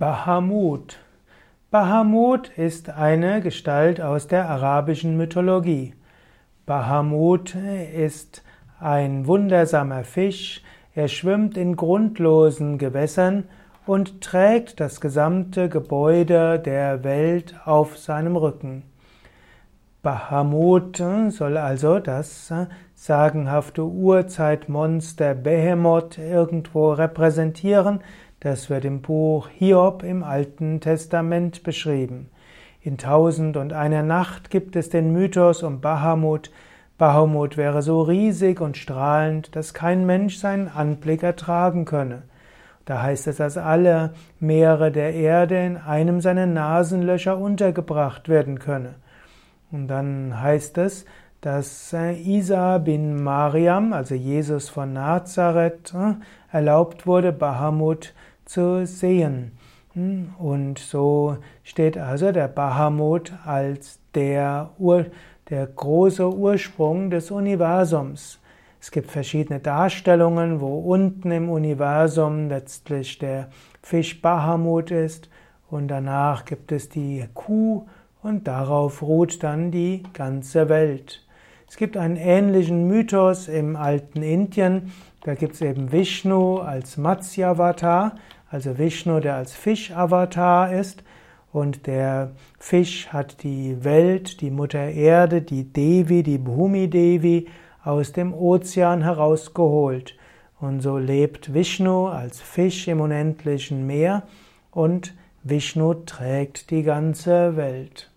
Bahamut. Bahamut ist eine Gestalt aus der arabischen Mythologie. Bahamut ist ein wundersamer Fisch, er schwimmt in grundlosen Gewässern und trägt das gesamte Gebäude der Welt auf seinem Rücken. Bahamut soll also das sagenhafte Urzeitmonster Behemoth irgendwo repräsentieren, das wird im Buch Hiob im Alten Testament beschrieben. In Tausend und einer Nacht gibt es den Mythos um Bahamut. Bahamut wäre so riesig und strahlend, dass kein Mensch seinen Anblick ertragen könne. Da heißt es, dass alle Meere der Erde in einem seiner Nasenlöcher untergebracht werden könne. Und dann heißt es, dass Isa bin Mariam, also Jesus von Nazareth, äh, erlaubt wurde, Bahamut zu sehen. Hm, und so steht also der Bahamut als der, Ur, der große Ursprung des Universums. Es gibt verschiedene Darstellungen, wo unten im Universum letztlich der Fisch Bahamut ist und danach gibt es die Kuh und darauf ruht dann die ganze Welt. Es gibt einen ähnlichen Mythos im alten Indien, da gibt es eben Vishnu als Matsyavatar, also Vishnu, der als Fischavatar ist. Und der Fisch hat die Welt, die Mutter Erde, die Devi, die Bhumi Devi aus dem Ozean herausgeholt. Und so lebt Vishnu als Fisch im unendlichen Meer und Vishnu trägt die ganze Welt.